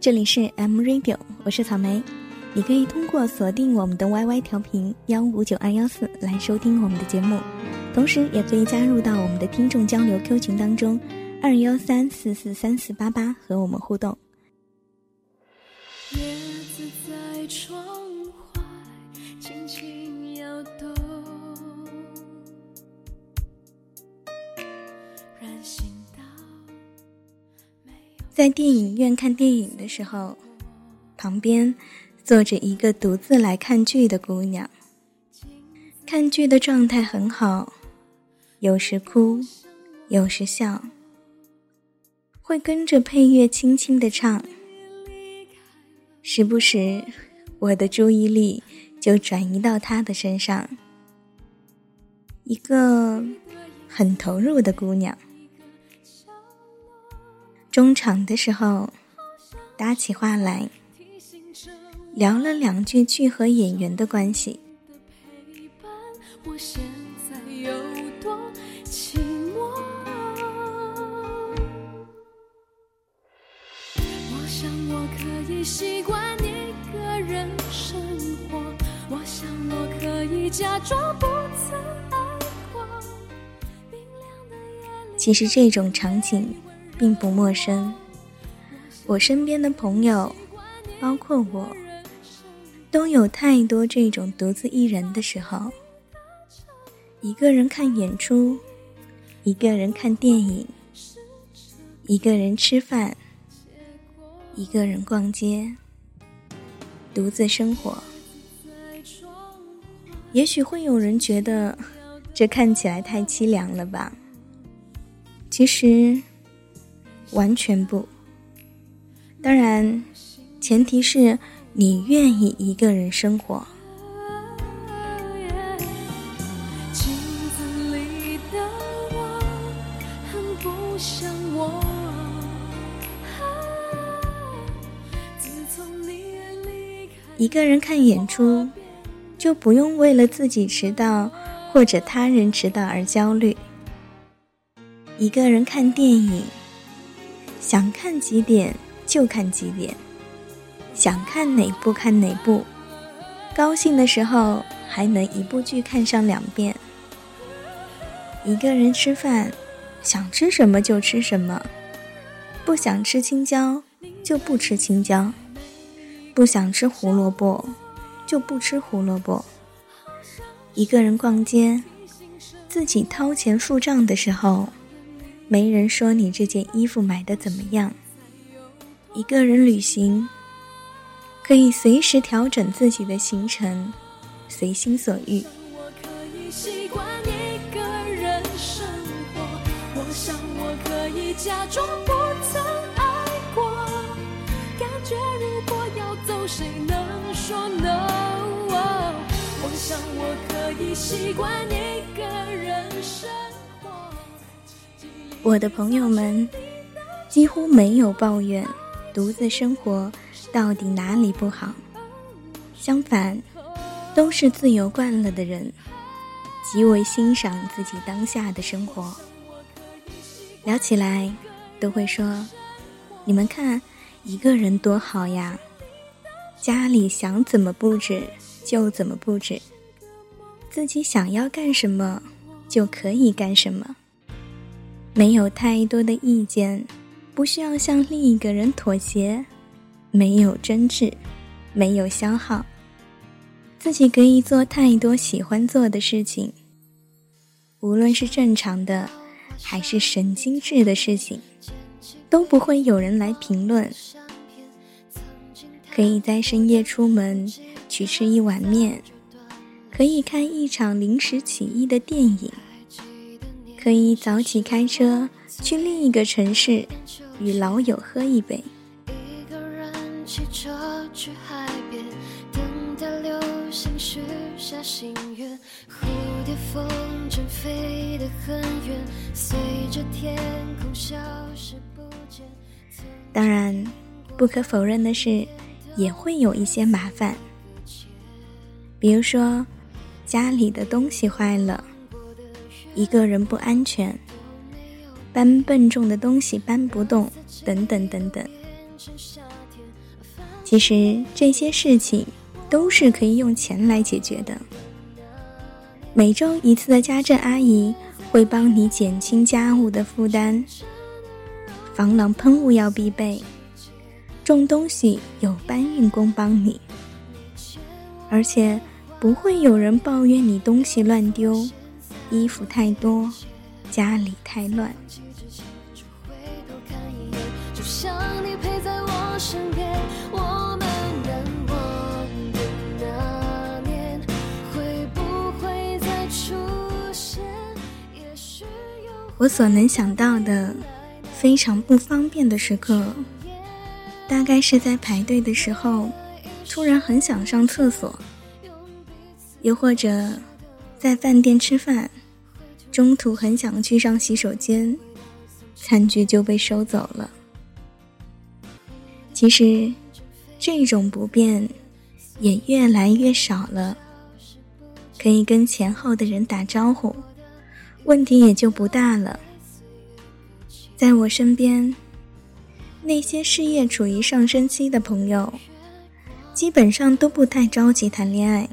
这里是 M Radio，我是草莓。你可以通过锁定我们的 YY 调频幺五九二幺四来收听我们的节目，同时也可以加入到我们的听众交流 Q 群当中，二幺三四四三四八八和我们互动。在电影院看电影的时候，旁边坐着一个独自来看剧的姑娘。看剧的状态很好，有时哭，有时笑，会跟着配乐轻轻的唱。时不时，我的注意力就转移到她的身上。一个很投入的姑娘。中场的时候，搭起话来，聊了两句剧和演员的关系。陪伴，我现在有多寂寞？我想我可以习惯一个人生活，我想我可以假装不曾爱过。明亮的夜里，其实这种场景并不陌生，我身边的朋友，包括我，都有太多这种独自一人的时候。一个人看演出，一个人看电影，一个人吃饭，一个人逛街，独自生活。也许会有人觉得，这看起来太凄凉了吧？其实，完全不。当然，前提是你愿意一个人生活。一个人看演出，就不用为了自己迟到或者他人迟到而焦虑。一个人看电影，想看几点就看几点，想看哪部看哪部，高兴的时候还能一部剧看上两遍。一个人吃饭，想吃什么就吃什么，不想吃青椒就不吃青椒，不想吃胡萝卜就不吃胡萝卜。一个人逛街，自己掏钱付账的时候，没人说你这件衣服买的怎么样。一个人旅行，可以随时调整自己的行程，随心所欲。我可以习惯一个人生活。我想我可以假装不曾爱过。感觉如果要走，谁能说 no？我想我可以习惯一个人。我的朋友们几乎没有抱怨独自生活到底哪里不好，相反，都是自由惯了的人，极为欣赏自己当下的生活。聊起来都会说：“你们看，一个人多好呀，家里想怎么布置就怎么布置，自己想要干什么就可以干什么。”没有太多的意见，不需要向另一个人妥协，没有争执，没有消耗，自己可以做太多喜欢做的事情。无论是正常的，还是神经质的事情，都不会有人来评论。可以在深夜出门去吃一碗面，可以看一场临时起意的电影。可以早起开车去另一个城市，与老友喝一杯。当然，不可否认的是，也会有一些麻烦，比如说家里的东西坏了。一个人不安全，搬笨重的东西搬不动，等等等等。其实这些事情都是可以用钱来解决的。每周一次的家政阿姨会帮你减轻家务的负担，防狼喷雾要必备，种东西有搬运工帮你，而且不会有人抱怨你东西乱丢、衣服太多、家里太乱。我所能想到的非常不方便的时刻，大概是在排队的时候，突然很想上厕所；又或者在饭店吃饭，中途很想去上洗手间，餐具就被收走了。其实，这种不便也越来越少了，可以跟前后的人打招呼。问题也就不大了。在我身边，那些事业处于上升期的朋友，基本上都不太着急谈恋爱。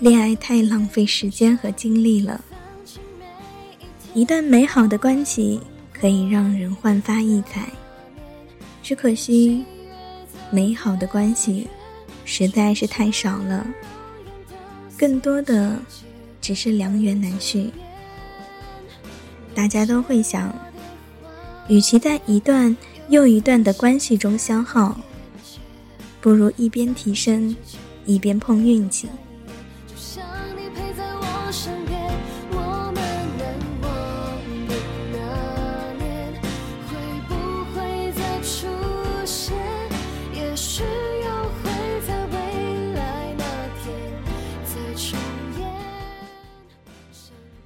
恋爱太浪费时间和精力了。一段美好的关系可以让人焕发异彩，只可惜，美好的关系实在是太少了。更多的。只是良缘难续，大家都会想，与其在一段又一段的关系中消耗，不如一边提升，一边碰运气。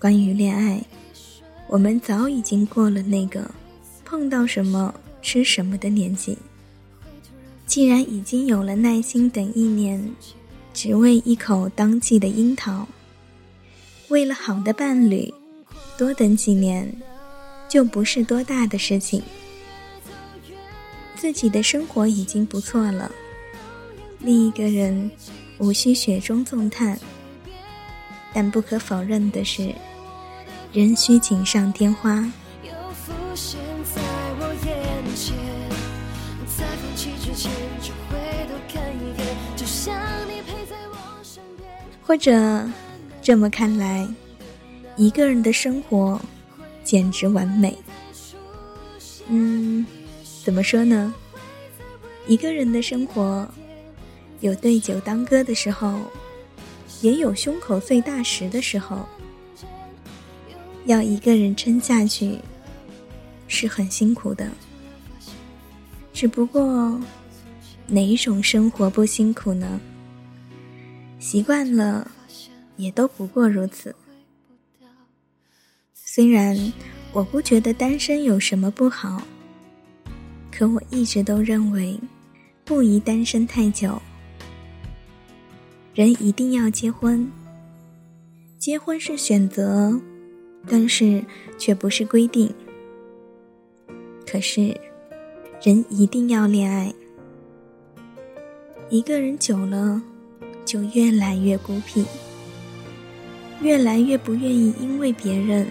关于恋爱，我们早已经过了那个碰到什么吃什么的年纪。既然已经有了耐心等一年，只为一口当季的樱桃，为了好的伴侣，多等几年，就不是多大的事情。自己的生活已经不错了，另一个人无需雪中送炭。但不可否认的是。人需锦上添花。或者，这么看来，一个人的生活简直完美。嗯，怎么说呢？一个人的生活，有对酒当歌的时候，也有胸口碎大石的时候。要一个人撑下去，是很辛苦的。只不过，哪一种生活不辛苦呢？习惯了，也都不过如此。虽然我不觉得单身有什么不好，可我一直都认为，不宜单身太久。人一定要结婚，结婚是选择。但是却不是规定。可是，人一定要恋爱。一个人久了，就越来越孤僻，越来越不愿意因为别人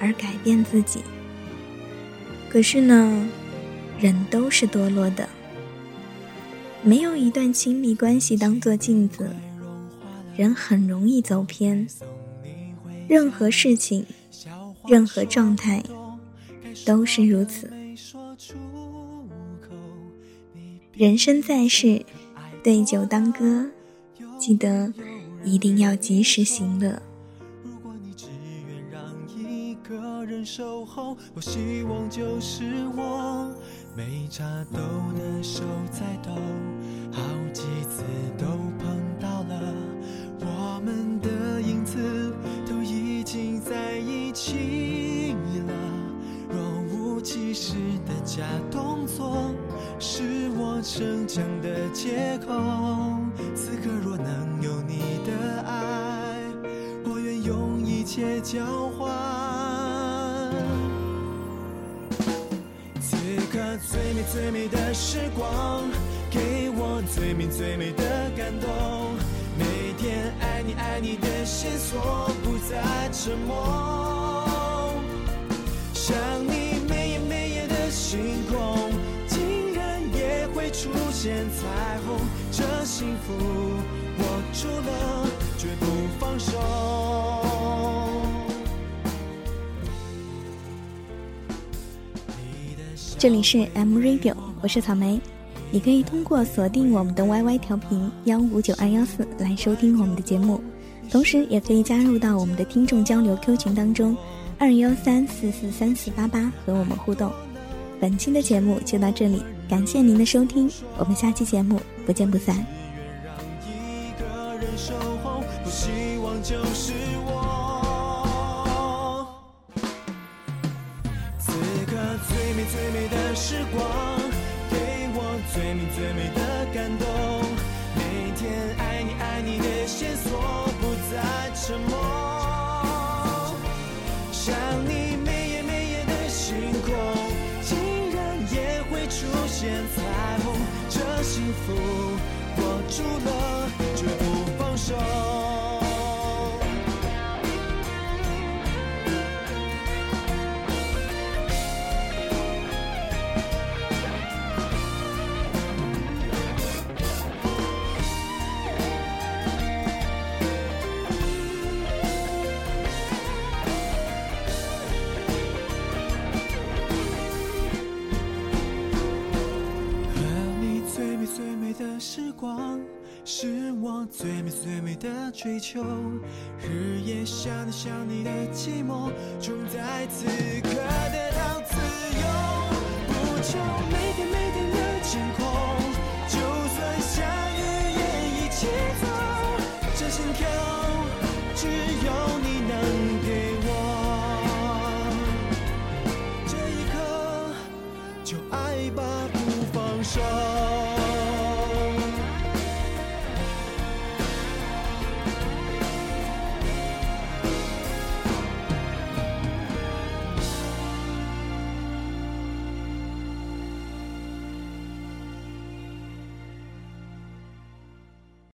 而改变自己。可是呢，人都是堕落的，没有一段亲密关系当做镜子，人很容易走偏。任何事情。任何状态都是如此。人生在世，对酒当歌，记得一定要及时行乐。如果你只愿让一个人守候，我希望就是我，没插兜的手在抖，好几次都碰假动作是我逞强的借口。此刻若能有你的爱，我愿用一切交换。此刻。最美最美的时光，给我最美最美的感动。每天爱你爱你的线索不再沉默。现彩虹。这幸福握住了，绝不放手。这里是 M Radio，我是草莓。你可以通过锁定我们的 YY 调频幺五九二幺四来收听我们的节目，同时也可以加入到我们的听众交流 Q 群当中，二幺三四四三四八八和我们互动。本期的节目就到这里，感谢您的收听，我们下期节目不见不散。最美的时光，福握住了，绝不放手。时光是我最美最美的追求，日夜想你想你的寂寞，终在此刻得到自由。不求每天每天的晴空，就算下雨也一起走。这心跳只有你能给我，这一刻就爱吧，不放手。